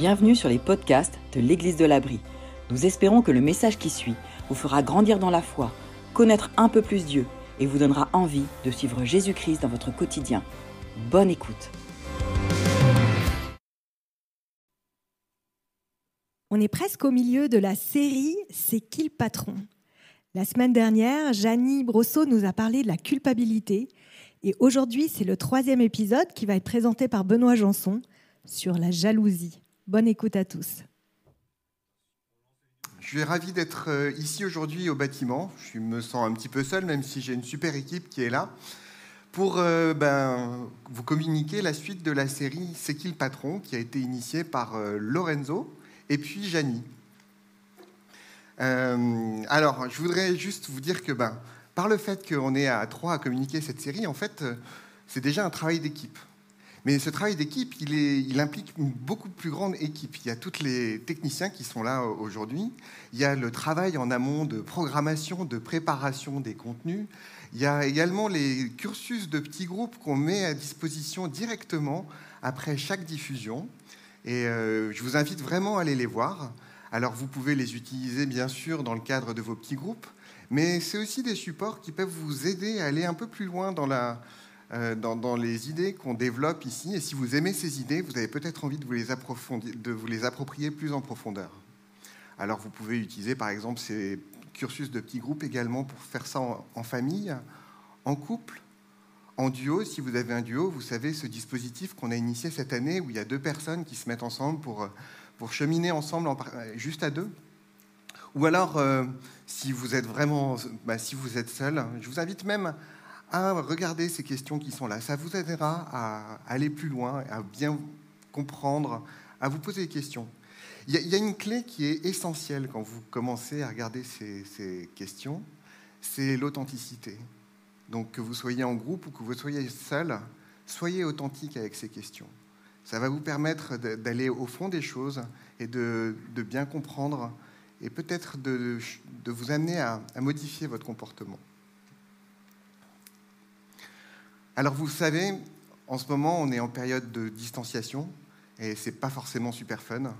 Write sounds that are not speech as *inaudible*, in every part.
Bienvenue sur les podcasts de l'Église de l'Abri. Nous espérons que le message qui suit vous fera grandir dans la foi, connaître un peu plus Dieu et vous donnera envie de suivre Jésus-Christ dans votre quotidien. Bonne écoute. On est presque au milieu de la série C'est qui le patron? La semaine dernière, Janie Brosseau nous a parlé de la culpabilité et aujourd'hui, c'est le troisième épisode qui va être présenté par Benoît Janson sur la jalousie. Bonne écoute à tous. Je suis ravi d'être euh, ici aujourd'hui au bâtiment. Je me sens un petit peu seul, même si j'ai une super équipe qui est là, pour euh, ben, vous communiquer la suite de la série C'est qui le patron, qui a été initiée par euh, Lorenzo et puis Janie. alors, je voudrais juste vous dire que ben, par le fait qu'on est à trois à communiquer cette série, en fait, c'est déjà un travail d'équipe. Mais ce travail d'équipe, il, implique une beaucoup plus grande équipe. Il y a tous les techniciens qui sont là aujourd'hui. Il y a le travail en amont de programmation, de préparation des contenus. Il y a également les cursus de petits groupes qu'on met à disposition directement après chaque diffusion. Et euh, je vous invite vraiment à aller les voir. Alors vous pouvez les utiliser bien sûr dans le cadre de vos petits groupes, mais c'est aussi des supports qui peuvent vous aider à aller un peu plus loin dans la, euh, dans, les idées qu'on développe ici. Et si vous aimez ces idées, vous avez peut-être envie de vous, les de vous les approprier plus en profondeur. Alors vous pouvez utiliser par exemple ces cursus de petits groupes également pour faire ça en, famille, en couple, en duo. Si vous avez un duo, vous savez ce dispositif qu'on a initié cette année où il y a deux personnes qui se mettent ensemble pour, pour cheminer ensemble juste à deux. Ou alors, euh, si vous êtes vraiment, bah, si vous êtes seul, je vous invite même à regarder ces questions qui sont là. Ça vous aidera à aller plus loin, à bien comprendre, à vous poser des questions. Il y, a une clé qui est essentielle quand vous commencez à regarder ces, questions, c'est l'authenticité. Donc que vous soyez en groupe ou que vous soyez seul, soyez authentique avec ces questions. Ça va vous permettre d'aller au fond des choses et de, bien comprendre et peut-être de, vous amener à modifier votre comportement. Alors vous savez, en ce moment, on est en période de distanciation et c'est pas forcément super fun.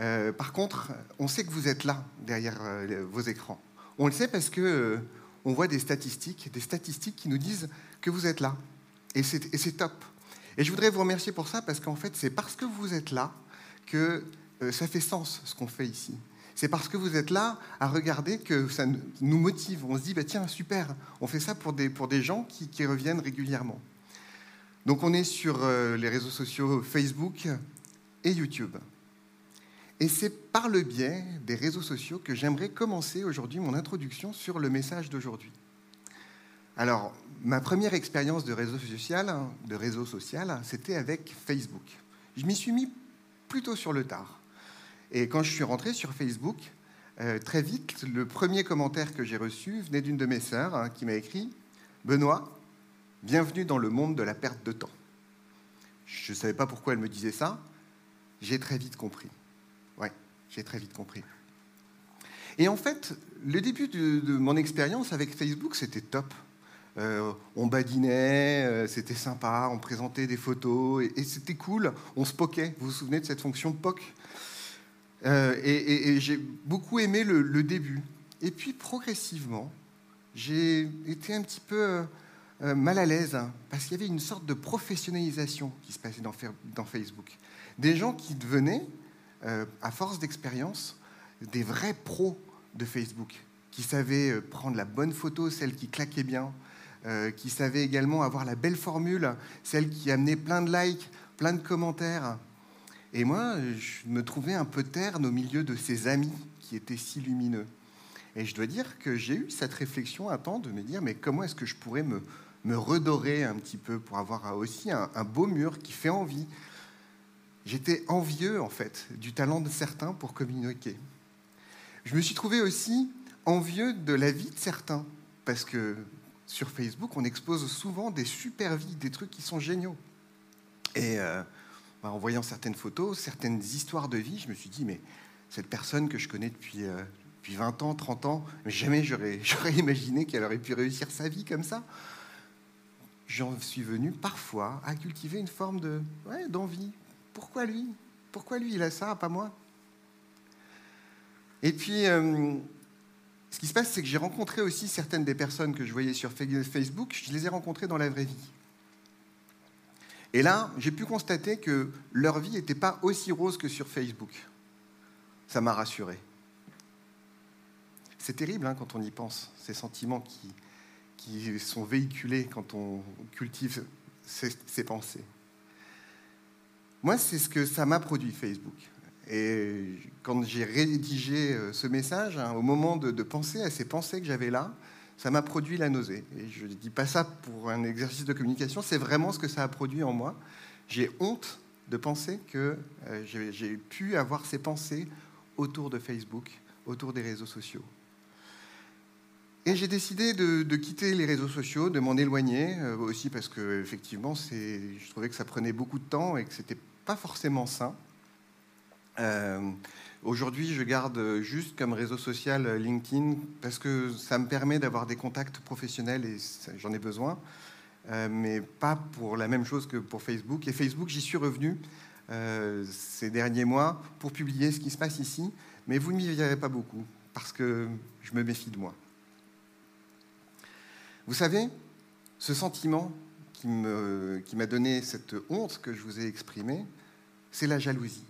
Euh, par contre, on sait que vous êtes là derrière euh, vos écrans. On le sait parce que euh, on voit des statistiques, des statistiques qui nous disent que vous êtes là et c'est top. Et je voudrais vous remercier pour ça parce qu'en fait, c'est parce que vous êtes là que ça fait sens ce qu'on fait ici c'est parce que vous êtes là à regarder que ça nous motive. On se dit, bah, tiens, super, on fait ça pour des, pour des gens qui, reviennent régulièrement. Donc on est sur euh, les réseaux sociaux Facebook et YouTube. Et c'est par le biais des réseaux sociaux que j'aimerais commencer aujourd'hui mon introduction sur le message d'aujourd'hui. Alors, ma première expérience de réseau social, de réseau social, c'était avec Facebook. Je m'y suis mis plutôt sur le tard. Et quand je suis rentré sur Facebook, euh, très vite, le premier commentaire que j'ai reçu venait d'une de mes sœurs hein, qui m'a écrit Benoît, bienvenue dans le monde de la perte de temps. Je ne savais pas pourquoi elle me disait ça. J'ai très vite compris. Ouais, j'ai très vite compris. Et en fait, le début de, mon expérience avec Facebook, c'était top. Euh, on badinait, euh, c'était sympa, on présentait des photos et, et c'était cool. On se poquait. Vous vous souvenez de cette fonction POC? Euh, et, j'ai beaucoup aimé le, début. Et puis progressivement, j'ai été un petit peu euh, euh, mal à l'aise hein, parce qu'il y avait une sorte de professionnalisation qui se passait dans, dans Facebook. Des gens qui devenaient, à force d'expérience, des vrais pros de Facebook, qui savaient prendre la bonne photo, celle qui claquait bien, qui savaient également avoir la belle formule, celle qui amenait plein de likes, plein de commentaires. Et moi, je me trouvais un peu terne au milieu de ces amis qui étaient si lumineux. Et je dois dire que j'ai eu cette réflexion à temps de me dire, mais comment est-ce que je pourrais me, redorer un petit peu pour avoir aussi un, un beau mur qui fait envie J'étais envieux, en fait, du talent de certains pour communiquer. Je me suis trouvé aussi envieux de la vie de certains, parce que sur Facebook, on expose souvent des super vies, des trucs qui sont géniaux. Et euh, bah, en voyant certaines photos, certaines histoires de vie, je me suis dit, mais cette personne que je connais depuis, euh, depuis 20 ans, 30 ans, jamais *laughs* j'aurais, imaginé qu'elle aurait pu réussir sa vie comme ça. J'en suis venu parfois à cultiver une forme de, d'envie. Pourquoi lui? Pourquoi lui, il a ça, pas moi? Et puis, euh, ce qui se passe, c'est que j'ai rencontré aussi certaines des personnes que je voyais sur Facebook, je les ai rencontrées dans la vraie vie. Et là, j'ai pu constater que leur vie n'était pas aussi rose que sur Facebook. Ça m'a rassuré. C'est terrible hein, quand on y pense, ces sentiments qui, sont véhiculés quand on cultive ces, pensées. Moi, c'est ce que ça m'a produit Facebook. Et quand j'ai rédigé euh, ce message, hein, au moment de, penser à ces pensées que j'avais là, ça m'a produit la nausée. Et je ne dis pas ça pour un exercice de communication, c'est vraiment ce que ça a produit en moi. J'ai honte de penser que euh, j'ai pu avoir ces pensées autour de Facebook, autour des réseaux sociaux. Et j'ai décidé de, quitter les réseaux sociaux, de m'en éloigner, euh, aussi parce que effectivement, je trouvais que ça prenait beaucoup de temps et que c'était pas forcément sain. Euh, Aujourd'hui, je garde juste comme réseau social LinkedIn parce que ça me permet d'avoir des contacts professionnels et j'en ai besoin, euh, mais pas pour la même chose que pour Facebook. Et Facebook, j'y suis revenu euh, ces derniers mois pour publier ce qui se passe ici, mais vous ne m'y verrez pas beaucoup parce que je me méfie de moi. Vous savez, ce sentiment qui m'a donné cette honte que je vous ai exprimée, c'est la jalousie.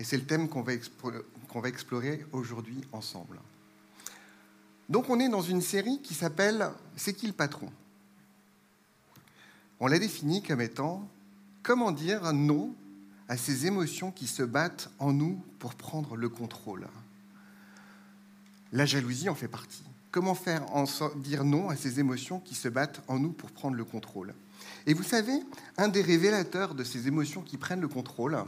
Et c'est le thème qu'on va, explorer aujourd'hui ensemble. Donc on est dans une série qui s'appelle C'est qui le patron? On l'a défini comme étant comment dire non à ces émotions qui se battent en nous pour prendre le contrôle? La jalousie en fait partie. Comment faire dire non à ces émotions qui se battent en nous pour prendre le contrôle? Et vous savez, un des révélateurs de ces émotions qui prennent le contrôle,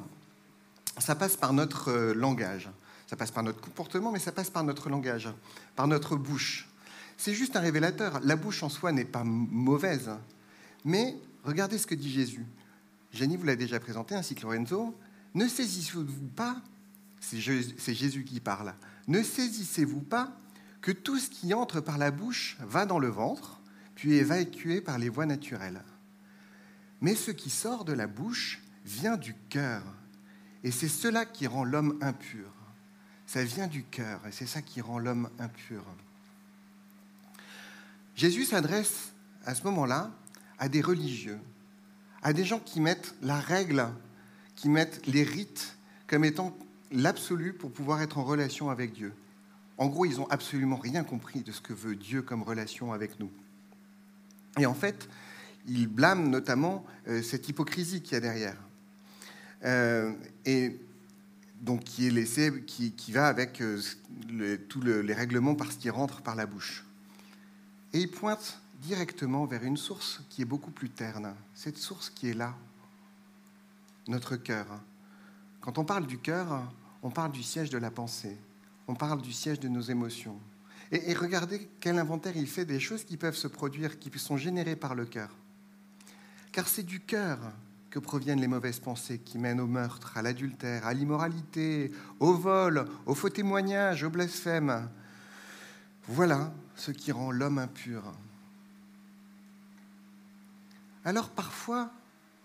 ça passe par notre euh, langage. Ça passe par notre comportement, mais ça passe par notre langage, par notre bouche. C'est juste un révélateur. La bouche en soi n'est pas mauvaise. Mais regardez ce que dit Jésus. Jenny vous l'a déjà présenté, ainsi que Lorenzo. Ne saisissez-vous pas, c'est Jésus qui parle, ne saisissez-vous pas que tout ce qui entre par la bouche va dans le ventre, puis est évacué par les voies naturelles. Mais ce qui sort de la bouche vient du cœur et c'est cela qui rend l'homme impur. Ça vient du cœur et c'est ça qui rend l'homme impur. Jésus s'adresse à ce moment-là à des religieux, à des gens qui mettent la règle, qui mettent les rites comme étant l'absolu pour pouvoir être en relation avec Dieu. En gros, ils n'ont absolument rien compris de ce que veut Dieu comme relation avec nous. Et en fait, ils blâment notamment euh, cette hypocrisie qu'il y a derrière. Euh, et donc qui est laissé, qui, va avec euh, tous les règlements parce qu'il rentre par la bouche. Et il pointe directement vers une source qui est beaucoup plus terne, cette source qui est là, notre cœur. Quand on parle du cœur, on parle du siège de la pensée, on parle du siège de nos émotions. Et regardez quel inventaire il fait des choses qui peuvent se produire, qui sont générées par le cœur. Car c'est du cœur que proviennent les mauvaises pensées qui mènent au meurtre, à l'adultère, à l'immoralité, au vol, au faux témoignage, au blasphème. Voilà ce qui rend l'homme impur. Alors parfois,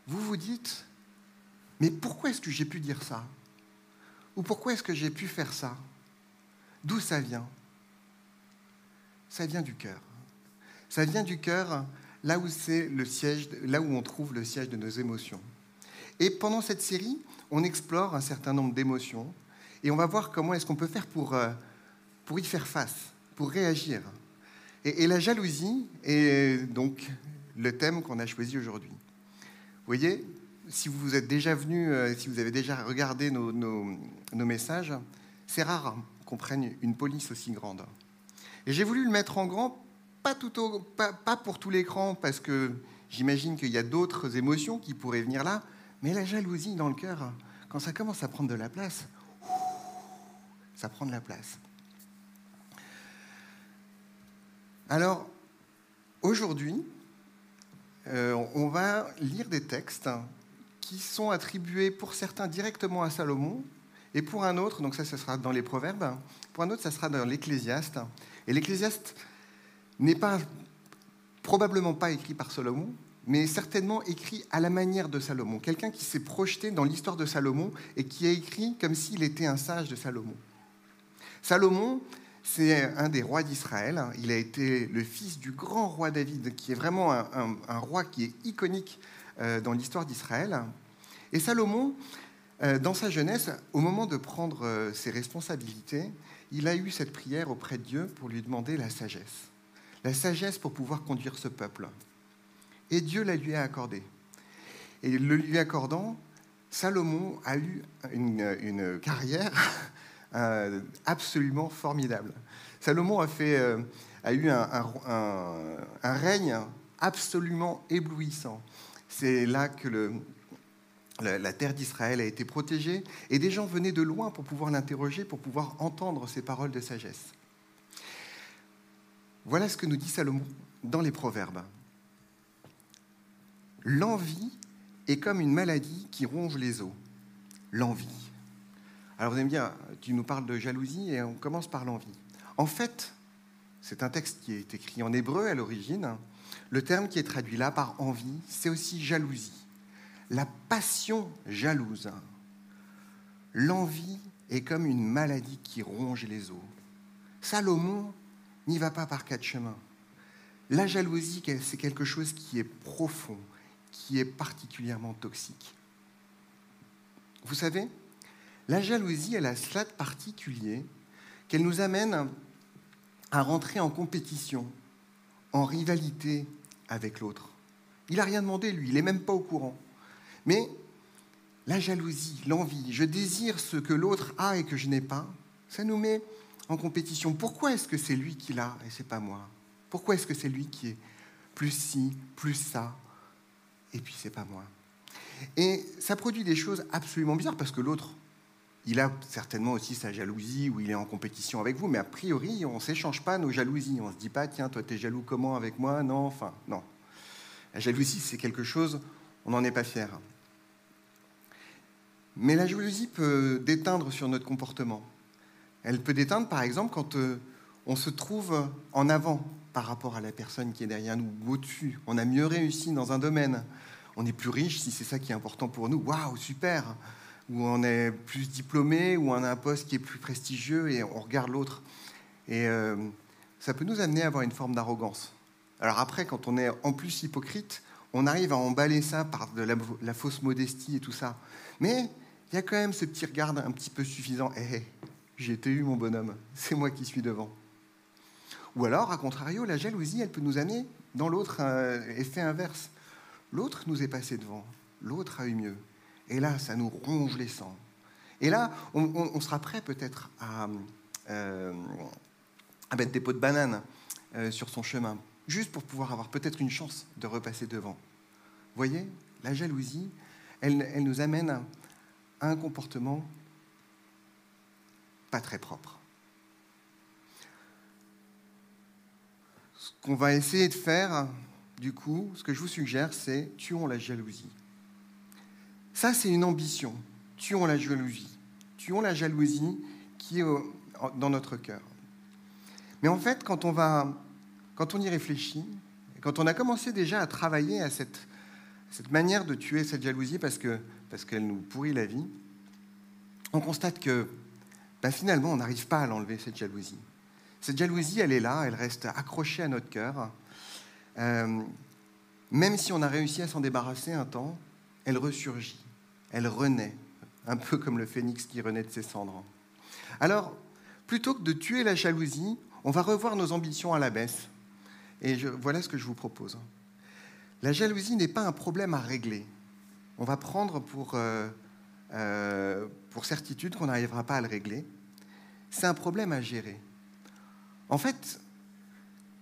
vous vous dites, mais pourquoi est-ce que j'ai pu dire ça? Ou pourquoi est-ce que j'ai pu faire ça? D'où ça vient? Ça vient du cœur. Ça vient du cœur là où c'est le siège, là où on trouve le siège de nos émotions. Et pendant cette série, on explore un certain nombre d'émotions et on va voir comment est-ce qu'on peut faire pour, euh, pour y faire face, pour réagir. Et, la jalousie est donc le thème qu'on a choisi aujourd'hui. Vous voyez, si vous êtes déjà venu, euh, si vous avez déjà regardé nos, nos, nos messages, c'est rare qu'on prenne une police aussi grande. Et j'ai voulu le mettre en grand pas, pour tout l'écran, parce que j'imagine qu'il y a d'autres émotions qui pourraient venir là, mais la jalousie dans le cœur, quand ça commence à prendre de la place, ça prend de la place. Alors, aujourd'hui, euh, on va lire des textes qui sont attribués pour certains directement à Salomon, et pour un autre, donc ça, ça sera dans les Proverbes, pour un autre, ça sera dans l'Ecclésiaste. Et l'Ecclésiaste n'est pas, probablement pas écrit par Salomon, mais certainement écrit à la manière de Salomon. Quelqu'un qui s'est projeté dans l'histoire de Salomon et qui a écrit comme s'il était un sage de Salomon. Salomon, c'est un des rois d'Israël. Il a été le fils du grand roi David, qui est vraiment un, roi qui est iconique euh, dans l'histoire d'Israël. Et Salomon, euh, dans sa jeunesse, au moment de prendre euh, ses responsabilités, il a eu cette prière auprès de Dieu pour lui demander la sagesse. La sagesse pour pouvoir conduire ce peuple. Et Dieu la lui a accordée. Et le lui accordant, Salomon a eu une, carrière *laughs* euh, absolument formidable. Salomon a, fait, euh, a eu un, un, règne absolument éblouissant. C'est là que le, la, terre d'Israël a été protégée et des gens venaient de loin pour pouvoir l'interroger, pour pouvoir entendre ses paroles de sagesse. Voilà ce que nous dit Salomon dans les Proverbes. L'envie est comme une maladie qui ronge les os. L'envie. Alors vous allez me tu nous parles de jalousie et on commence par l'envie. En fait, c'est un texte qui est écrit en hébreu à l'origine. Le terme qui est traduit là par envie, c'est aussi jalousie la passion jalouse. L'envie est comme une maladie qui ronge les os. Salomon n'y va pas par quatre chemins. La jalousie, c'est quelque chose qui est profond, qui est particulièrement toxique. Vous savez, la jalousie, elle a cela de particulier qu'elle nous amène à rentrer en compétition, en rivalité avec l'autre. Il n'a rien demandé, lui, il n'est même pas au courant. Mais la jalousie, l'envie, je désire ce que l'autre a et que je n'ai pas, ça nous met en compétition. Pourquoi est-ce que c'est lui qui l'a et c'est pas moi? Pourquoi est-ce que c'est lui qui est plus ci, plus ça et puis c'est pas moi? Et ça produit des choses absolument bizarres parce que l'autre, il a certainement aussi sa jalousie ou il est en compétition avec vous, mais a priori, on ne s'échange pas nos jalousies. On ne se dit pas, tiens, toi, tu es jaloux comment avec moi? Non, enfin, non. La jalousie, c'est quelque chose, on n'en est pas fier. Mais la jalousie peut déteindre sur notre comportement. Elle peut déteindre, par exemple, quand euh, on se trouve en avant par rapport à la personne qui est derrière nous, ou au-dessus. On a mieux réussi dans un domaine. On est plus riche si c'est ça qui est important pour nous. Waouh, super Ou on est plus diplômé, ou on a un poste qui est plus prestigieux et on regarde l'autre. Et euh, ça peut nous amener à avoir une forme d'arrogance. Alors après, quand on est en plus hypocrite, on arrive à emballer ça par de la, fausse modestie et tout ça. Mais il y a quand même ce petit regard un petit peu suffisant. Hé, eh, j'ai été eu, mon bonhomme, c'est moi qui suis devant. Ou alors, à contrario, la jalousie, elle peut nous amener dans l'autre euh, effet inverse. L'autre nous est passé devant, l'autre a eu mieux. Et là, ça nous ronge les sangs. Et là, on, sera prêt peut-être à, euh, à, mettre des pots de banane euh, sur son chemin, juste pour pouvoir avoir peut-être une chance de repasser devant. Vous voyez, la jalousie, elle, nous amène un comportement très propre. Ce qu'on va essayer de faire, du coup, ce que je vous suggère, c'est tuons la jalousie. Ça, c'est une ambition. Tuons la jalousie. Tuons la jalousie qui est dans notre cœur. Mais en fait, quand on, va, quand on y réfléchit, quand on a commencé déjà à travailler à cette, cette manière de tuer cette jalousie, parce que parce qu'elle nous pourrit la vie, on constate que ben, finalement, on n'arrive pas à l'enlever, cette jalousie. Cette jalousie, elle est là, elle reste accrochée à notre cœur. Euh, même si on a réussi à s'en débarrasser un temps, elle ressurgit, elle renaît, un peu comme le phénix qui renaît de ses cendres. Alors, plutôt que de tuer la jalousie, on va revoir nos ambitions à la baisse. Et voilà ce que je vous propose. La jalousie n'est pas un problème à régler on va prendre pour, euh, euh, pour certitude qu'on n'arrivera pas à le régler. C'est un problème à gérer. En fait,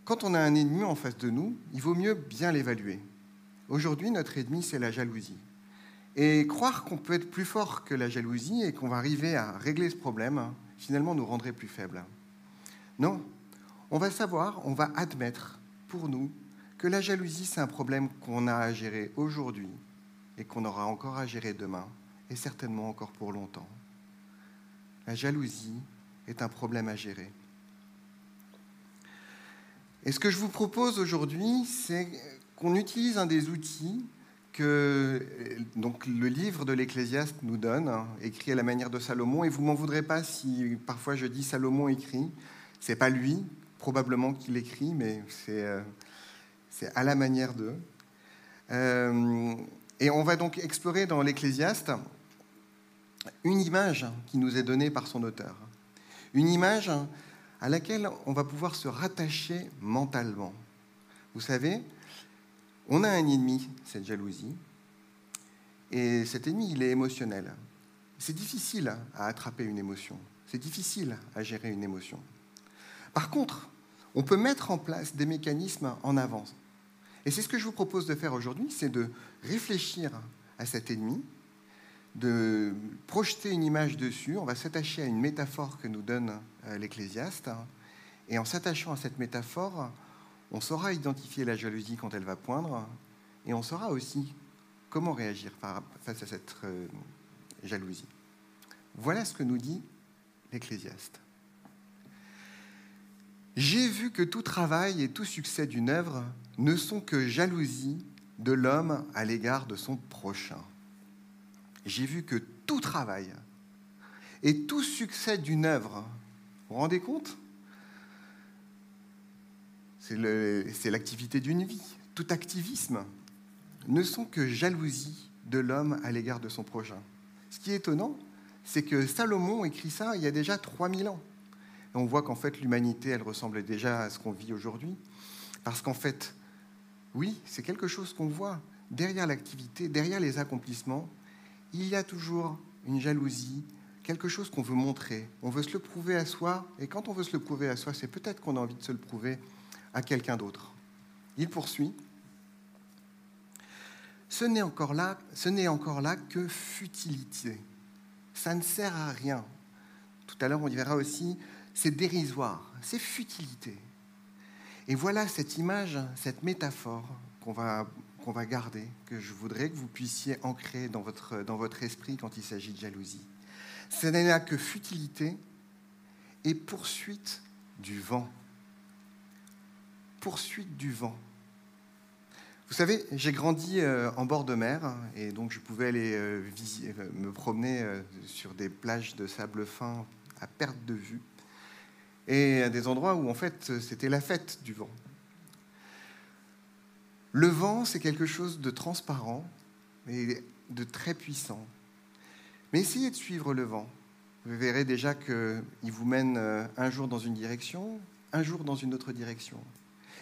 quand on a un ennemi en face de nous, il vaut mieux bien l'évaluer. Aujourd'hui, notre ennemi, c'est la jalousie. Et croire qu'on peut être plus fort que la jalousie et qu'on va arriver à régler ce problème, finalement, nous rendrait plus faibles. Non, on va savoir, on va admettre pour nous que la jalousie, c'est un problème qu'on a à gérer aujourd'hui et qu'on aura encore à gérer demain, et certainement encore pour longtemps. La jalousie est un problème à gérer. Et ce que je vous propose aujourd'hui, c'est qu'on utilise un des outils que donc, le livre de l'Ecclésiaste nous donne, hein, écrit à la manière de Salomon. Et vous m'en voudrez pas si parfois je dis Salomon écrit. C'est pas lui, probablement qu'il écrit, mais c'est euh, à la manière d'eux. Euh, et on va donc explorer dans l'Ecclésiaste une image qui nous est donnée par son auteur. Une image à laquelle on va pouvoir se rattacher mentalement. Vous savez, on a un ennemi, cette jalousie, et cet ennemi, il est émotionnel. C'est difficile à attraper une émotion, c'est difficile à gérer une émotion. Par contre, on peut mettre en place des mécanismes en avance. Et c'est ce que je vous propose de faire aujourd'hui, c'est de réfléchir à cet ennemi, de projeter une image dessus. On va s'attacher à une métaphore que nous donne euh, l'Ecclésiaste. Et en s'attachant à cette métaphore, on saura identifier la jalousie quand elle va poindre. Et on saura aussi comment réagir face à cette euh, jalousie. Voilà ce que nous dit l'Ecclésiaste. J'ai vu que tout travail et tout succès d'une œuvre ne sont que jalousie de l'homme à l'égard de son prochain j'ai vu que tout travail et tout succès d'une œuvre, vous vous rendez compte? C'est l'activité d'une vie. Tout activisme ne sont que jalousie de l'homme à l'égard de son prochain. Ce qui est étonnant, c'est que Salomon écrit ça il y a déjà 3000 ans. On voit qu'en fait, l'humanité, elle ressemble déjà à ce qu'on vit aujourd'hui. Parce qu'en fait, oui, c'est quelque chose qu'on voit derrière l'activité, derrière les accomplissements, il y a toujours une jalousie, quelque chose qu'on veut montrer. On veut se le prouver à soi, et quand on veut se le prouver à soi, c'est peut-être qu'on a envie de se le prouver à quelqu'un d'autre. Il poursuit. Ce n'est encore là, ce n'est encore là que futilité. Ça ne sert à rien. Tout à l'heure, on verra aussi, c'est dérisoire, c'est futilité. Et voilà cette image, cette métaphore qu'on va qu'on va garder, que je voudrais que vous puissiez ancrer dans votre, dans votre esprit quand il s'agit de jalousie. Ce n'est là que futilité et poursuite du vent. Poursuite du vent. Vous savez, j'ai grandi euh, en bord de mer et donc je pouvais aller euh, euh, me promener sur des plages de sable fin à perte de vue et à des endroits où en fait c'était la fête du vent. Le vent, c'est quelque chose de transparent et de très puissant. Mais essayez de suivre le vent. Vous verrez déjà qu'il vous mène euh, un jour dans une direction, un jour dans une autre direction.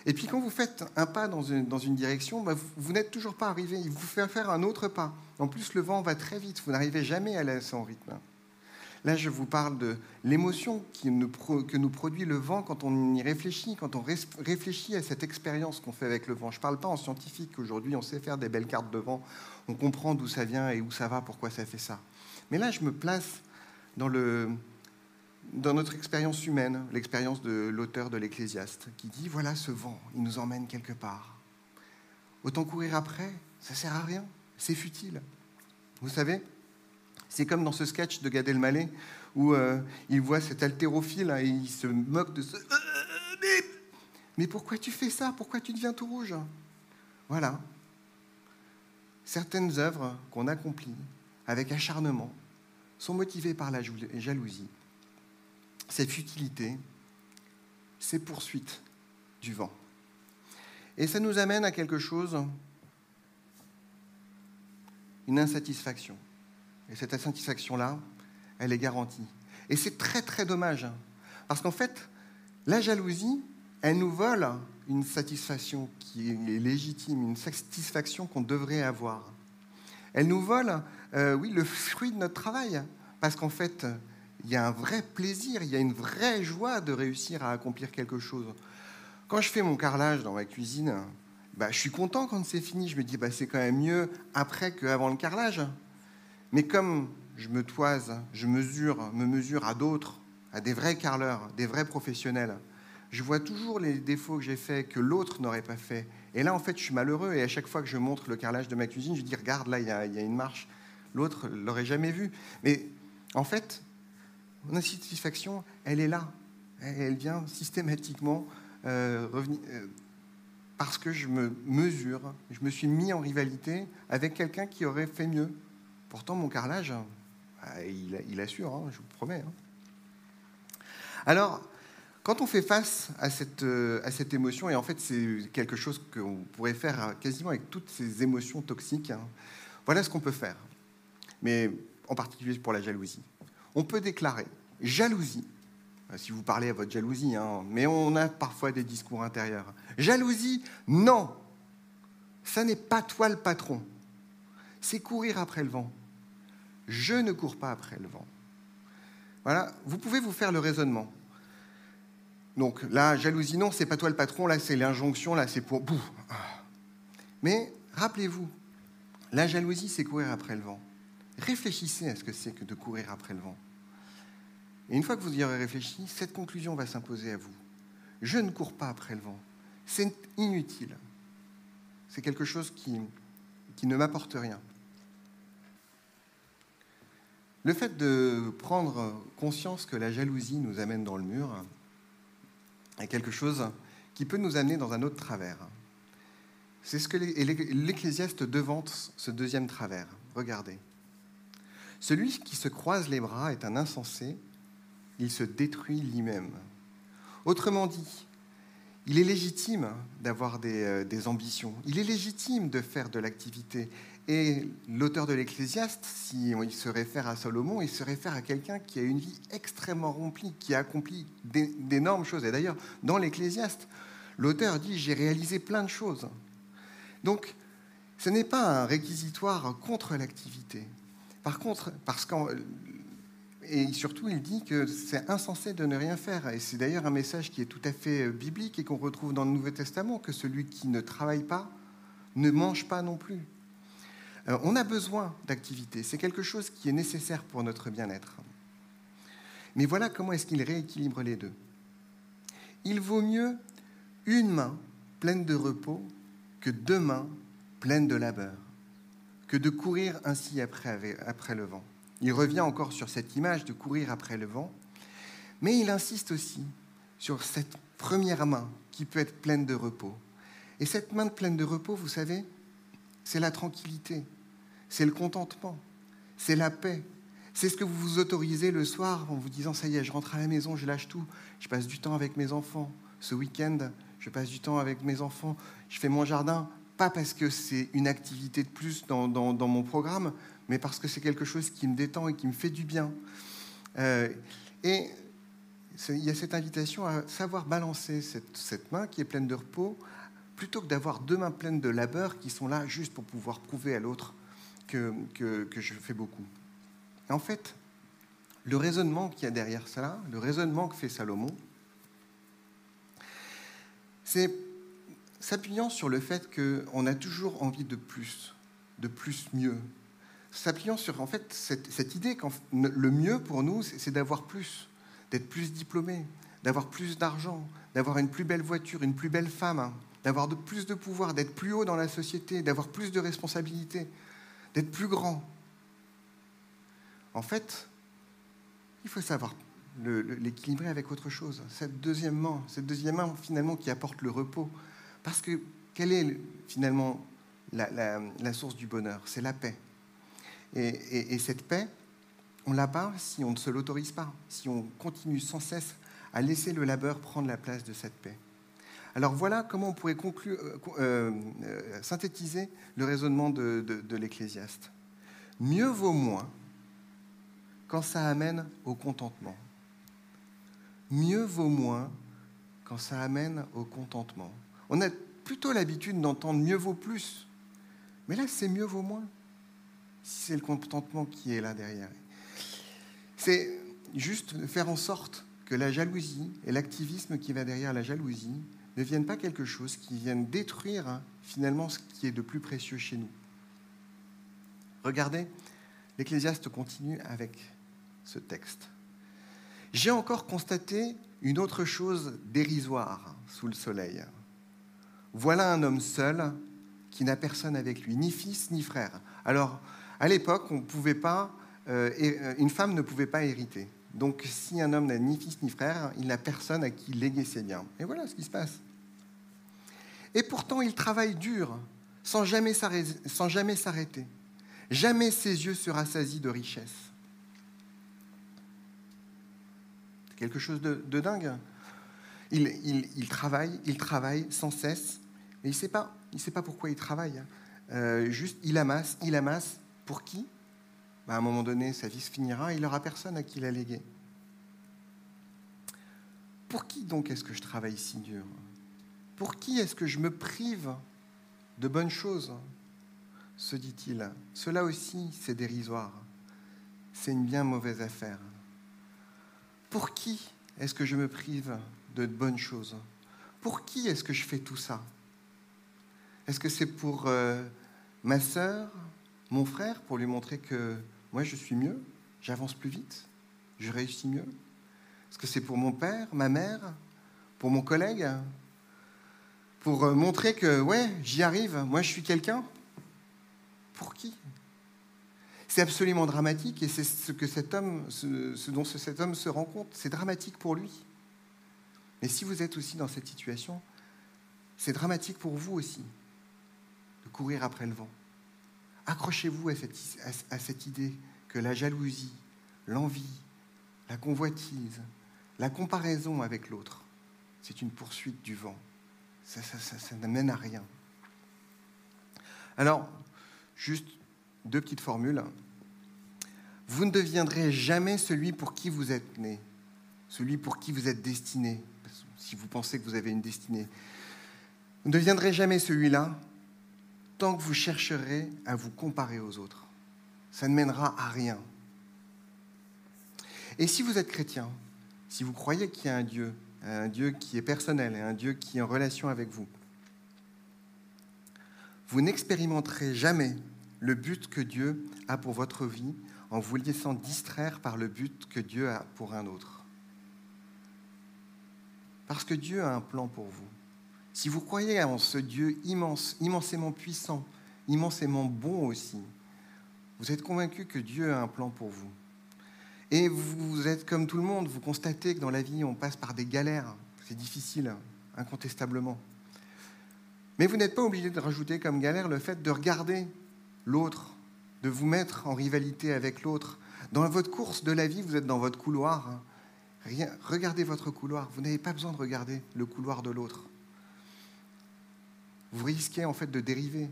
Et puis quand vous faites un pas dans une, dans une direction, bah, vous, vous n'êtes toujours pas arrivé. Il vous fait faire un autre pas. En plus, le vent va très vite. Vous n'arrivez jamais à en rythme. Là, je vous parle de l'émotion que nous produit le vent quand on y réfléchit, quand on réfléchit à cette expérience qu'on fait avec le vent. Je ne parle pas en scientifique. Aujourd'hui, on sait faire des belles cartes de vent. On comprend d'où ça vient et où ça va, pourquoi ça fait ça. Mais là, je me place dans, notre expérience humaine, l'expérience de l'auteur de l'Ecclésiaste, qui dit, voilà ce vent, il nous emmène quelque part. Autant courir après, ça sert à rien, c'est futile. Vous savez, c'est comme dans ce sketch de Gad Elmaleh où euh, il voit cet haltérophile hein, et il se moque de ce. Euh, mais, pourquoi tu fais ça? Pourquoi tu deviens tout rouge? Voilà. Certaines œuvres qu'on accomplit avec acharnement sont motivées par la jalousie, cette futilité, ces poursuites du vent. Et ça nous amène à quelque chose, une insatisfaction. Et cette insatisfaction-là, elle est garantie. Et c'est très très dommage, hein. parce qu'en fait, la jalousie, elle nous vole une satisfaction qui est légitime, une satisfaction qu'on devrait avoir. Elle nous vole, euh, oui, le fruit de notre travail, parce qu'en fait, il y a un vrai plaisir, il y a une vraie joie de réussir à accomplir quelque chose. Quand je fais mon carrelage dans ma cuisine, bah, je suis content quand c'est fini. Je me dis, bah, c'est quand même mieux après qu'avant le carrelage. Mais comme je me toise, je mesure, me mesure à d'autres, à des vrais carleurs, des vrais professionnels, je vois toujours les défauts que j'ai faits que l'autre n'aurait pas fait. Et là, en fait, je suis malheureux. Et à chaque fois que je montre le carrelage de ma cuisine, je dis regarde, là, il y, a, une marche. L'autre l'aurait jamais vu. Mais en fait, mon insatisfaction, elle est là. Elle vient systématiquement euh, revenir, euh, parce que je me mesure, je me suis mis en rivalité avec quelqu'un qui aurait fait mieux. Pourtant, mon carrelage, bah, il, assure, hein, je vous promets. Hein. Alors, quand on fait face à cette, euh, à cette émotion, et en fait c'est quelque chose qu'on pourrait faire quasiment avec toutes ces émotions toxiques, hein, voilà ce qu'on peut faire. Mais en particulier pour la jalousie. On peut déclarer jalousie, euh, si vous parlez à votre jalousie, mais on a parfois des discours intérieurs. Jalousie, non, ça n'est pas toi le patron, c'est courir après le vent. Je ne cours pas après le vent. Voilà, vous pouvez vous faire le raisonnement. Donc là, jalousie, non, c'est pas toi le patron, là c'est l'injonction, là c'est pour... Mais rappelez-vous, la jalousie, c'est courir après le vent. Réfléchissez à ce que c'est que de courir après le vent. Et une fois que vous y aurez réfléchi, cette conclusion va s'imposer à vous. Je ne cours pas après le vent. C'est inutile. C'est quelque chose qui ne m'apporte rien. Le fait de prendre conscience que la jalousie nous amène dans le mur, est quelque chose qui peut nous amener dans un autre travers. C'est ce que l'Ecclésiaste devante ce deuxième travers. Regardez. Celui qui se croise les bras est un insensé, il se détruit lui-même. Autrement dit, il est légitime d'avoir des, euh, des, ambitions, il est légitime de faire de l'activité, et l'auteur de l'Ecclésiaste, si il se réfère à Salomon, il se réfère à quelqu'un qui a une vie extrêmement remplie, qui a accompli d'énormes choses. Et d'ailleurs, dans l'Ecclésiaste, l'auteur dit J'ai réalisé plein de choses. Donc, ce n'est pas un réquisitoire contre l'activité. Par contre, parce qu'en. Et surtout, il dit que c'est insensé de ne rien faire. Et c'est d'ailleurs un message qui est tout à fait biblique et qu'on retrouve dans le Nouveau Testament, que celui qui ne travaille pas ne mange pas non plus. Euh, on a besoin d'activité, c'est quelque chose qui est nécessaire pour notre bien-être. Mais voilà comment est-ce qu'il rééquilibre les deux. Il vaut mieux une main pleine de repos que deux mains pleines de labeur, que de courir ainsi après, après le vent. Il revient encore sur cette image de courir après le vent, mais il insiste aussi sur cette première main qui peut être pleine de repos. Et cette main pleine de repos, vous savez, c'est la tranquillité, c'est le contentement, c'est la paix. C'est ce que vous vous autorisez le soir en vous disant ça y est, je rentre à la maison, je lâche tout, je passe du temps avec mes enfants. Ce week-end, je passe du temps avec mes enfants, je fais mon jardin, pas parce que c'est une activité de plus dans, mon programme, mais parce que c'est quelque chose qui me détend et qui me fait du bien. Euh, et il y a cette invitation à savoir balancer cette, cette main qui est pleine de repos plutôt que d'avoir deux mains pleines de labeur qui sont là juste pour pouvoir prouver à l'autre que, que, je fais beaucoup. en fait, le raisonnement qu'il y a derrière cela, le raisonnement que fait Salomon, c'est s'appuyant sur le fait qu'on a toujours envie de plus, de plus mieux. S'appuyant sur en fait cette, cette idée que le mieux pour nous, c'est d'avoir plus, d'être plus diplômé, d'avoir plus d'argent, d'avoir une plus belle voiture, une plus belle femme, d'avoir plus de pouvoir, d'être plus haut dans la société, d'avoir plus de responsabilités, d'être plus grand. En fait, il faut savoir l'équilibrer avec autre chose. Cette deuxième main, cette deuxième main finalement qui apporte le repos. Parce que quelle est finalement la, source du bonheur? C'est la paix. Et, et, cette paix, on l'a pas si on ne se l'autorise pas, si on continue sans cesse à laisser le labeur prendre la place de cette paix. Alors voilà comment on pourrait euh, euh, euh, synthétiser le raisonnement de, de l'Ecclésiaste. Mieux vaut moins quand ça amène au contentement. Mieux vaut moins quand ça amène au contentement. On a plutôt l'habitude d'entendre mieux vaut plus. Mais là, c'est mieux vaut moins. Si c'est le contentement qui est là derrière. C'est juste faire en sorte que la jalousie et l'activisme qui va derrière la jalousie ne viennent pas quelque chose qui vienne détruire hein, finalement ce qui est de plus précieux chez nous. Regardez, l'Ecclésiaste continue avec ce texte. J'ai encore constaté une autre chose dérisoire sous le soleil. Voilà un homme seul qui n'a personne avec lui, ni fils ni frère. Alors, à l'époque, on pouvait pas, euh, euh, une femme ne pouvait pas hériter. Donc, si un homme n'a ni fils ni frère, il n'a personne à qui léguer ses biens. Et voilà ce qui se passe. Et pourtant, il travaille dur, sans jamais s'arrêter. Jamais ses yeux se rassasient de richesse. C'est quelque chose de, dingue. Il, travaille, il travaille sans cesse, mais il ne sait, pas, pourquoi il travaille. Euh, juste, il amasse, il amasse. Pour qui? Bah, À un moment donné, sa vie se finira, il n'aura personne à qui la léguer. Pour qui donc est-ce que je travaille si dur? Pour qui est-ce que je me prive de bonnes choses? Se dit-il. Cela aussi, c'est dérisoire. C'est une bien mauvaise affaire. Pour qui est-ce que je me prive de bonnes choses? Pour qui est-ce que je fais tout ça? Est-ce que c'est pour euh, ma sœur, mon frère, pour lui montrer que moi je suis mieux, j'avance plus vite, je réussis mieux Est-ce que c'est pour mon père, ma mère, pour mon collègue Pour euh, montrer que, ouais, j'y arrive, moi je suis quelqu'un Pour qui? C'est absolument dramatique et c'est ce, que cet homme, ce dont cet homme se rend compte. C'est dramatique pour lui. Mais si vous êtes aussi dans cette situation, c'est dramatique pour vous aussi de courir après le vent. Accrochez-vous à cette, idée que la jalousie, l'envie, la convoitise, la comparaison avec l'autre, c'est une poursuite du vent. Ça, ça n'amène à rien. Alors, juste deux petites formules. Vous ne deviendrez jamais celui pour qui vous êtes né, celui pour qui vous êtes destiné, si vous pensez que vous avez une destinée. Vous ne deviendrez jamais celui-là tant que vous chercherez à vous comparer aux autres. Ça ne mènera à rien. Et si vous êtes chrétien, si vous croyez qu'il y a un Dieu, un Dieu qui est personnel un Dieu qui est en relation avec vous, vous n'expérimenterez jamais le but que Dieu a pour votre vie en vous laissant distraire par le but que Dieu a pour un autre. Parce que Dieu a un plan pour vous. Si vous croyez en ce Dieu immense, immensément puissant, immensément bon aussi, vous êtes convaincu que Dieu a un plan pour vous. Et vous êtes comme tout le monde, vous constatez que dans la vie, on passe par des galères. C'est difficile, incontestablement. Mais vous n'êtes pas obligé de rajouter comme galère le fait de regarder l'autre de vous mettre en rivalité avec l'autre. Dans votre course de la vie, vous êtes dans votre couloir. Regardez votre couloir. Vous n'avez pas besoin de regarder le couloir de l'autre. Vous risquez en fait de dériver,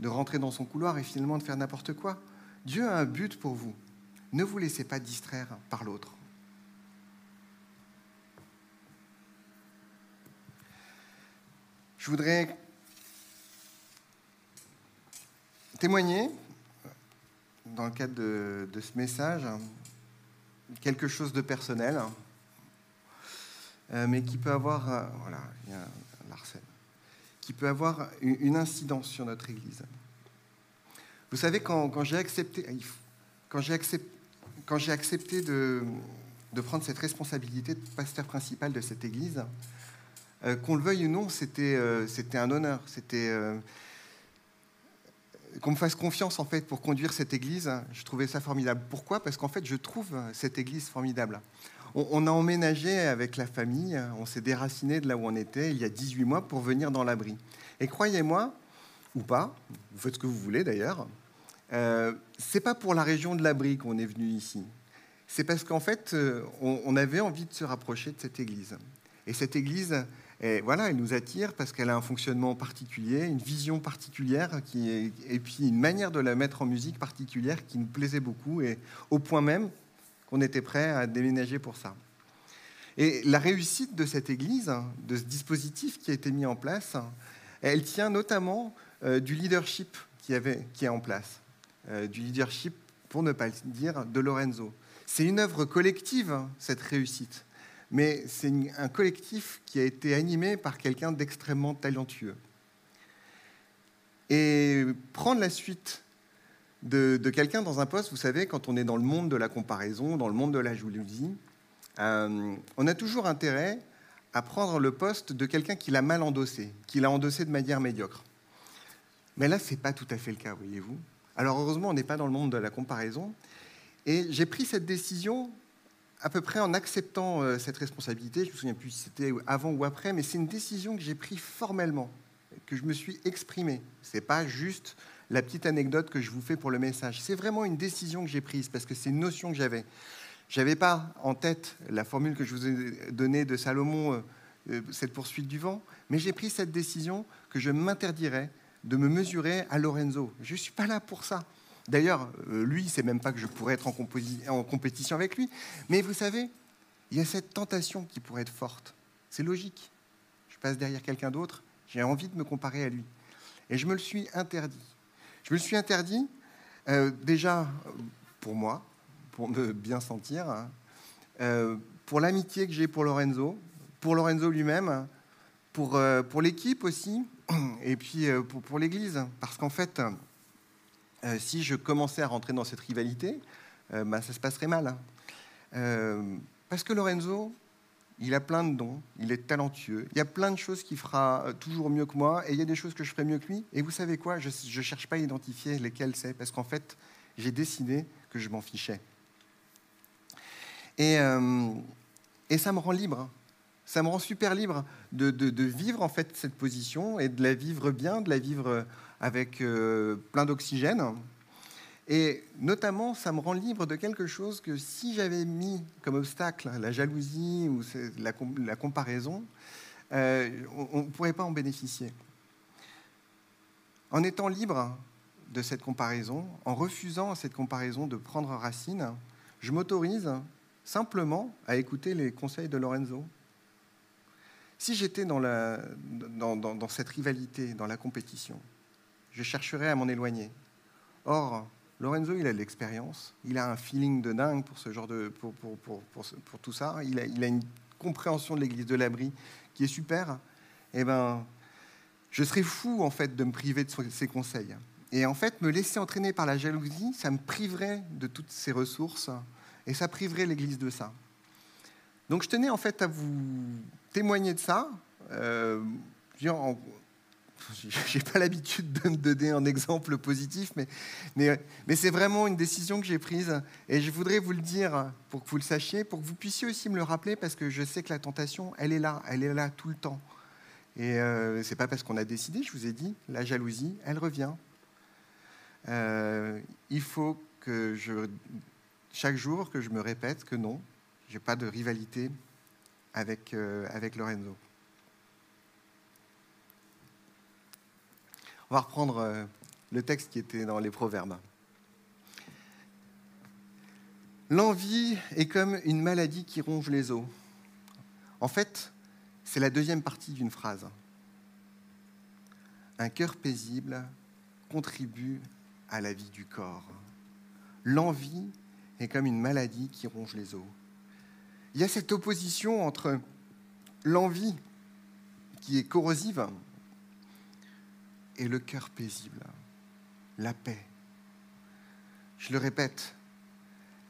de rentrer dans son couloir et finalement de faire n'importe quoi. Dieu a un but pour vous. Ne vous laissez pas distraire par l'autre. Je voudrais témoigner dans le cadre de, ce message quelque chose de personnel, euh, mais qui peut avoir, euh, voilà, il y a qui peut avoir une, incidence sur notre Église. Vous savez, quand, j'ai accepté, quand j'ai accepté, de, prendre cette responsabilité de pasteur principal de cette Église, euh, qu'on le veuille ou non, c'était c'était un honneur, c'était qu'on me fasse confiance en fait pour conduire cette église, je trouvais ça formidable. Pourquoi? Parce qu'en fait, je trouve cette église formidable. On, a emménagé avec la famille, on s'est déraciné de là où on était il y a 18 mois pour venir dans l'abri. Et croyez-moi, ou pas, vous faites ce que vous voulez d'ailleurs, euh, c'est pas pour la région de l'abri qu'on est venu ici. C'est parce qu'en fait, euh, on avait envie de se rapprocher de cette église. Et cette église, et voilà, elle nous attire parce qu'elle a un fonctionnement particulier, une vision particulière, qui et puis une manière de la mettre en musique particulière qui nous plaisait beaucoup, et au point même qu'on était prêt à déménager pour ça. Et la réussite de cette église, de ce dispositif qui a été mis en place, elle tient notamment euh, du leadership qui, est en place, euh, du leadership, pour ne pas le dire, de Lorenzo. C'est une œuvre collective, cette réussite mais c'est un collectif qui a été animé par quelqu'un d'extrêmement talentueux. Et prendre la suite de, quelqu'un dans un poste, vous savez, quand on est dans le monde de la comparaison, dans le monde de la jalousie, euh, on a toujours intérêt à prendre le poste de quelqu'un qui l'a mal endossé, qui l'a endossé de manière médiocre. Mais là, ce n'est pas tout à fait le cas, voyez-vous. Alors heureusement, on n'est pas dans le monde de la comparaison. Et j'ai pris cette décision à peu près en acceptant euh, cette responsabilité, je ne me souviens plus si c'était avant ou après, mais c'est une décision que j'ai prise formellement. que je me suis exprimé. Ce n'est pas juste la petite anecdote que je vous fais pour le message. C'est vraiment une décision que j'ai prise parce que c'est une notion que j'avais. Je n'avais pas en tête la formule que je vous ai donnée de Salomon, euh, euh, cette poursuite du vent, mais j'ai pris cette décision que je m'interdirais de me mesurer à Lorenzo. Je ne suis pas là pour ça. D'ailleurs, euh, lui, c'est même pas que je pourrais être en, en compétition avec lui. Mais vous savez, il y a cette tentation qui pourrait être forte. C'est logique. Je passe derrière quelqu'un d'autre, j'ai envie de me comparer à lui. Et je me le suis interdit. Je me suis interdit euh, déjà pour moi, pour me bien sentir, hein, euh, pour l'amitié que j'ai pour Lorenzo, pour Lorenzo lui-même, pour, euh, pour l'équipe aussi, *clears throat* et puis pour, pour l'Église. Parce qu'en fait, si je commençais à rentrer dans cette rivalité, bah, ça se passerait mal. parce que Lorenzo, il a plein de dons, il est talentueux, il y a plein de choses qu'il fera euh, toujours mieux que moi, et il y a des choses que je ferai mieux que lui. Et vous savez quoi Je ne cherche pas à identifier lesquelles c'est, parce qu'en fait, j'ai décidé que je m'en fichais. Et, euh, ça me rend libre. Ça me rend super libre de, de, vivre en fait cette position et de la vivre bien, de la vivre avec euh, plein d'oxygène. Et notamment, ça me rend libre de quelque chose que si j'avais mis comme obstacle la jalousie ou la, comparaison, euh, on ne pourrait pas en bénéficier. En étant libre de cette comparaison, en refusant cette comparaison de prendre racine, je m'autorise simplement à écouter les conseils de Lorenzo. Si j'étais dans, dans cette rivalité, dans la compétition, je chercherais à m'en éloigner. Or, Lorenzo, il a de l'expérience, il a un feeling de dingue pour ce genre de, pour, pour, pour, pour tout ça. Il a, il a, une compréhension de l'Église de l'abri qui est super. Eh ben, je serais fou en fait de me priver de ses conseils. Et en fait, me laisser entraîner par la jalousie, ça me priverait de toutes ces ressources et ça priverait l'Église de ça. Donc, je tenais en fait à vous témoigner de ça. Euh, *laughs* j'ai pas l'habitude de me donner un exemple positif, mais, mais, c'est vraiment une décision que j'ai prise. Et je voudrais vous le dire pour que vous le sachiez, pour que vous puissiez aussi me le rappeler, parce que je sais que la tentation, elle est là, elle est là tout le temps. Et euh, c'est pas parce qu'on a décidé, je vous ai dit, la jalousie, elle revient. Euh, il faut que je, chaque jour, que je me répète que non, j'ai pas de rivalité avec, euh, avec Lorenzo. On va reprendre euh, le texte qui était dans les proverbes. L'envie est comme une maladie qui ronge les os. En fait, c'est la deuxième partie d'une phrase. Un cœur paisible contribue à la vie du corps. L'envie est comme une maladie qui ronge les os. Il y a cette opposition entre l'envie qui est corrosive et le cœur paisible, la paix. Je le répète,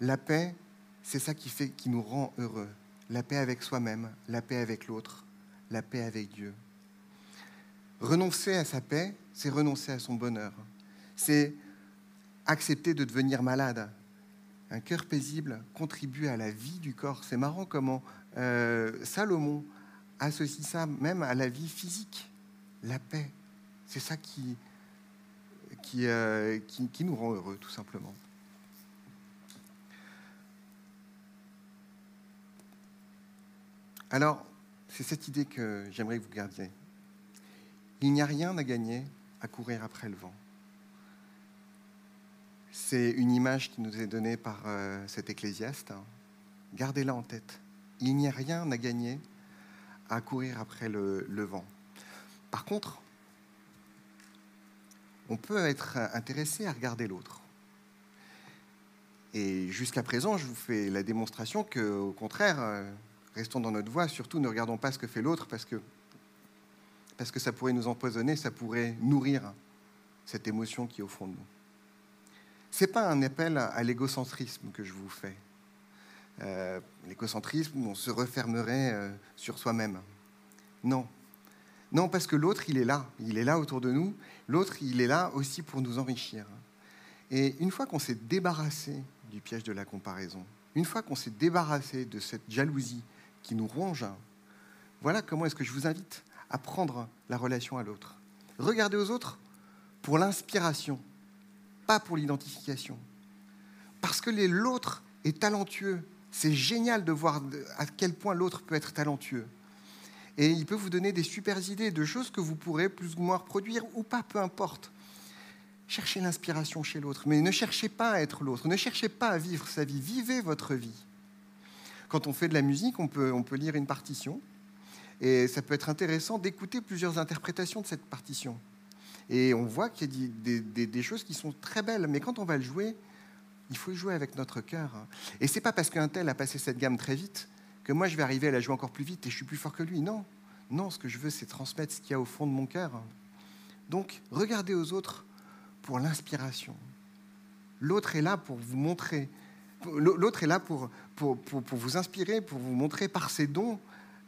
la paix, c'est ça qui, fait, qui nous rend heureux. La paix avec soi-même, la paix avec l'autre, la paix avec Dieu. Renoncer à sa paix, c'est renoncer à son bonheur. C'est accepter de devenir malade. Un cœur paisible contribue à la vie du corps. C'est marrant comment euh, Salomon associe ça même à la vie physique, la paix. C'est ça qui, euh, qui, nous rend heureux, tout simplement. Alors, c'est cette idée que j'aimerais que vous gardiez. Il n'y a rien à gagner à courir après le vent. C'est une image qui nous est donnée par euh, cet ecclésiaste. Gardez-la en tête. Il n'y a rien à gagner à courir après le, le vent. Par contre, on peut être intéressé à regarder l'autre. Et jusqu'à présent, je vous fais la démonstration que, au contraire, euh, restons dans notre voie, surtout ne regardons pas ce que fait l'autre parce que, ça pourrait nous empoisonner, ça pourrait nourrir cette émotion qui est au fond de nous. Ce n'est pas un appel à l'égocentrisme que je vous fais. Euh, l'égocentrisme, on se refermerait euh, sur soi-même. Non, non, parce que l'autre, il est là. Il est là autour de nous. L'autre, il est là aussi pour nous enrichir. Et une fois qu'on s'est débarrassé du piège de la comparaison, une fois qu'on s'est débarrassé de cette jalousie qui nous ronge, voilà comment est-ce que je vous invite à prendre la relation à l'autre. regardez aux autres pour l'inspiration, pas pour l'identification. Parce que l'autre est talentueux. C'est génial de voir à quel point l'autre peut être talentueux. Et il peut vous donner des super idées de choses que vous pourrez plus ou moins reproduire ou pas, peu importe. Cherchez l'inspiration chez l'autre, mais ne cherchez pas à être l'autre, ne cherchez pas à vivre sa vie, vivez votre vie. Quand on fait de la musique, on peut, on peut lire une partition, et ça peut être intéressant d'écouter plusieurs interprétations de cette partition. Et on voit qu'il y a des, des, choses qui sont très belles, mais quand on va le jouer, il faut jouer avec notre cœur. Et c'est pas parce qu'un tel a passé cette gamme très vite que moi je vais arriver à la jouer encore plus vite et je suis plus fort que lui. Non, non, ce que je veux, c'est transmettre ce qu'il y a au fond de mon cœur. Donc, regardez aux autres pour l'inspiration. L'autre est là pour vous montrer. L'autre est là pour, pour, pour, vous inspirer, pour vous montrer par ses dons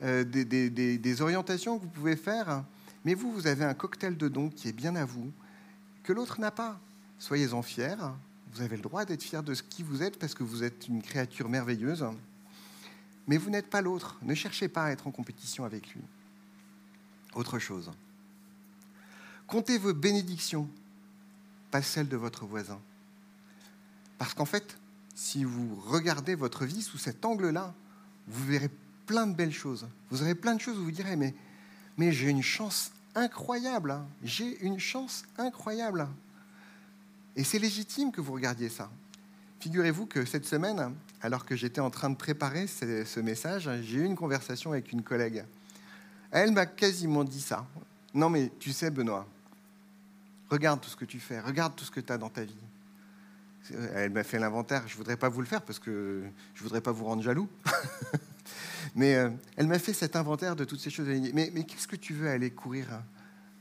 euh, des, des, des, des, orientations que vous pouvez faire. Mais vous, vous avez un cocktail de dons qui est bien à vous, que l'autre n'a pas. Soyez-en fiers. Vous avez le droit d'être fier de ce qui vous êtes parce que vous êtes une créature merveilleuse. Mais vous n'êtes pas l'autre. Ne cherchez pas à être en compétition avec lui. Autre chose. Comptez vos bénédictions pas celle de votre voisin. Parce qu'en fait, si vous regardez votre vie sous cet angle-là, vous verrez plein de belles choses. Vous aurez plein de choses où vous direz, mais, mais j'ai une chance incroyable. Hein. J'ai une chance incroyable. Et c'est légitime que vous regardiez ça. Figurez-vous que cette semaine, alors que j'étais en train de préparer ce, message, j'ai eu une conversation avec une collègue. Elle m'a quasiment dit ça. Non mais tu sais, Benoît, Regarde tout ce que tu fais, regarde tout ce que tu as dans ta vie. Elle m'a fait l'inventaire, je ne voudrais pas vous le faire parce que je ne voudrais pas vous rendre jaloux. *laughs* mais euh, elle m'a fait cet inventaire de toutes ces choses. Mais, mais qu'est-ce que tu veux aller courir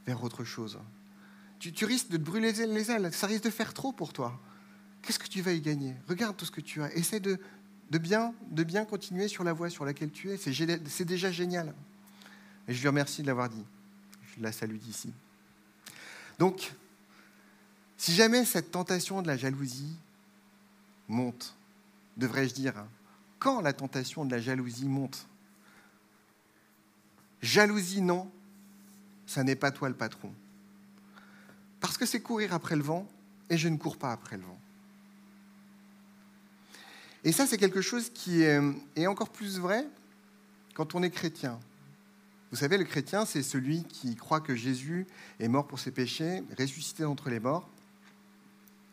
vers autre chose? Tu, tu, risques de te brûler les ailes, ça risque de faire trop pour toi. Qu'est-ce que tu vas y gagner? Regarde tout ce que tu as. Essaie de, bien, continuer sur la voie sur laquelle tu es. C'est déjà génial. Je lui remercie de l'avoir dit. Je la salue d'ici. Donc, si jamais cette tentation de la jalousie monte, devrais-je dire, hein, quand la tentation de la jalousie monte Jalousie, non, ça n'est pas toi le patron. Parce que c'est courir après le vent, et je ne cours pas après le vent. Et ça, c'est quelque chose qui est, encore plus vrai quand on est chrétien. Vous savez, le chrétien, c'est celui qui croit que Jésus est mort pour ses péchés, ressuscité d'entre les morts,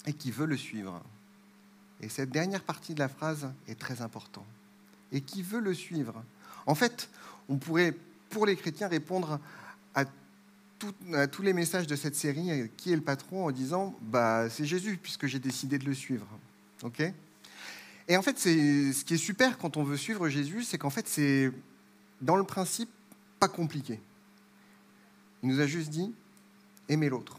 et qui veut le suivre. Et cette dernière partie de la phrase est très importante. Et qui veut le suivre? En fait, on pourrait, pour les chrétiens, répondre à, tous les messages de cette série, qui est le patron, en disant, bah, c'est Jésus, puisque j'ai décidé de le suivre. OK? Et en fait, ce qui est super quand on veut suivre Jésus, c'est qu'en fait, c'est, dans le principe, pas compliqué. Il nous a juste dit, aimez l'autre.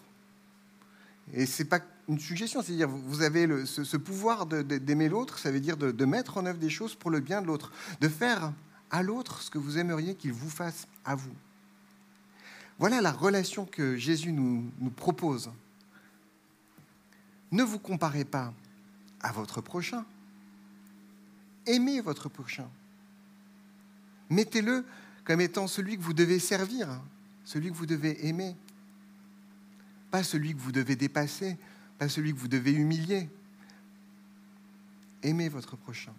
Et c'est pas une suggestion, c'est-à-dire vous avez ce, pouvoir d'aimer l'autre, ça veut dire de, mettre en œuvre des choses pour le bien de l'autre, de faire à l'autre ce que vous aimeriez qu'il vous fasse à vous. Voilà la relation que Jésus nous propose. Ne vous comparez pas à votre prochain. Aimez votre prochain. Mettez-le comme étant celui que vous devez servir, celui que vous devez aimer. Pas celui que vous devez dépasser, pas celui que vous devez humilier. Aimez votre prochain.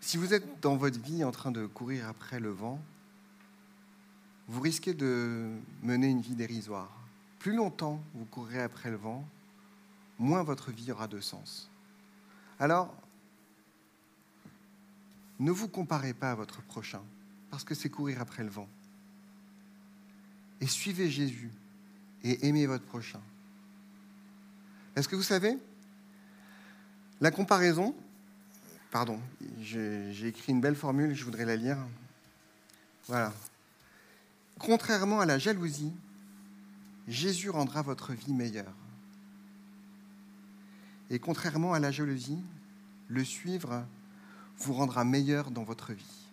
Si vous êtes dans votre vie en train de courir après le vent, vous risquez de mener une vie dérisoire. Plus longtemps vous courrez après le vent, moins votre vie aura de sens. Alors, ne vous comparez pas à votre prochain, parce que c'est courir après le vent et suivez Jésus et aimez votre prochain. Est-ce que vous savez, la comparaison, pardon, j'ai écrit une belle formule, je voudrais la lire. Voilà. Contrairement à la jalousie, Jésus rendra votre vie meilleure. Et contrairement à la jalousie, le suivre vous rendra meilleur dans votre vie.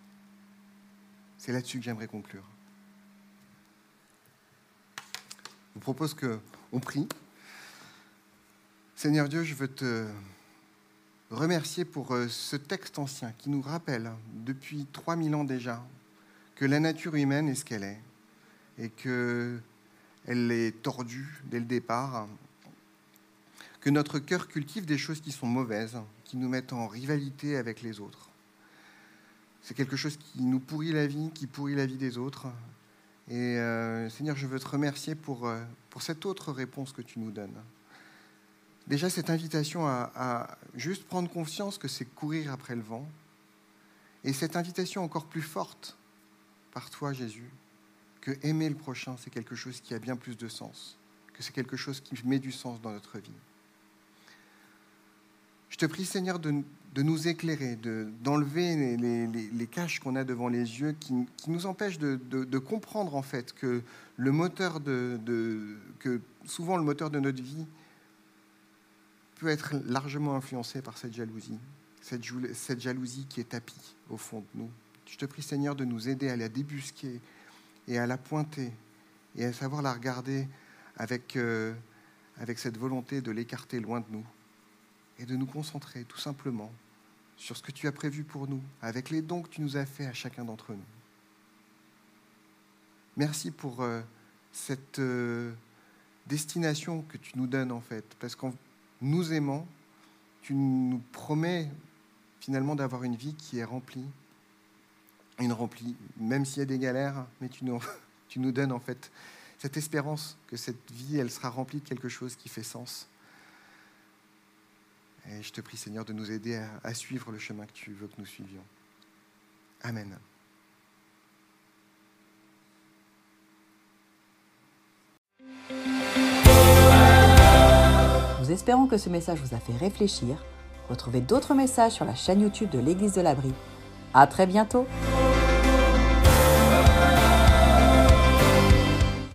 C'est là-dessus que j'aimerais conclure. Je vous propose qu'on prie. Seigneur Dieu, je veux te remercier pour euh, ce texte ancien qui nous rappelle, depuis 3000 ans déjà, que la nature humaine est ce qu'elle est et qu'elle est tordue dès le départ, que notre cœur cultive des choses qui sont mauvaises, qui nous mettent en rivalité avec les autres. C'est quelque chose qui nous pourrit la vie, qui pourrit la vie des autres. Et euh, Seigneur, je veux te remercier pour, euh, pour cette autre réponse que tu nous donnes. Déjà, cette invitation à, à juste prendre conscience que c'est courir après le vent. Et cette invitation encore plus forte par toi, Jésus, que aimer le prochain, c'est quelque chose qui a bien plus de sens, que c'est quelque chose qui met du sens dans notre vie. Je te prie, Seigneur, de, nous éclairer, d'enlever les, les, les, caches qu'on a devant les yeux qui, qui nous empêchent de, de, de, comprendre en fait que le moteur de, que souvent le moteur de notre vie peut être largement influencé par cette jalousie, cette, cette jalousie qui est tapie au fond de nous. Je te prie, Seigneur, de nous aider à la débusquer et à la pointer et à savoir la regarder avec, euh, avec cette volonté de l'écarter loin de nous et de nous concentrer tout simplement sur ce que tu as prévu pour nous, avec les dons que tu nous as faits à chacun d'entre nous. Merci pour euh, cette euh, destination que tu nous donnes en fait, parce qu'en nous aimant, tu nous promets finalement d'avoir une vie qui est remplie, une remplie, même s'il y a des galères, mais tu nous, *laughs* tu nous donnes en fait cette espérance que cette vie, elle sera remplie de quelque chose qui fait sens. Et je te prie, Seigneur, de nous aider à, suivre le chemin que tu veux que nous suivions. Amen. Nous espérons que ce message vous a fait réfléchir. Retrouvez d'autres messages sur la chaîne YouTube de l'Église de l'Abri. À très bientôt!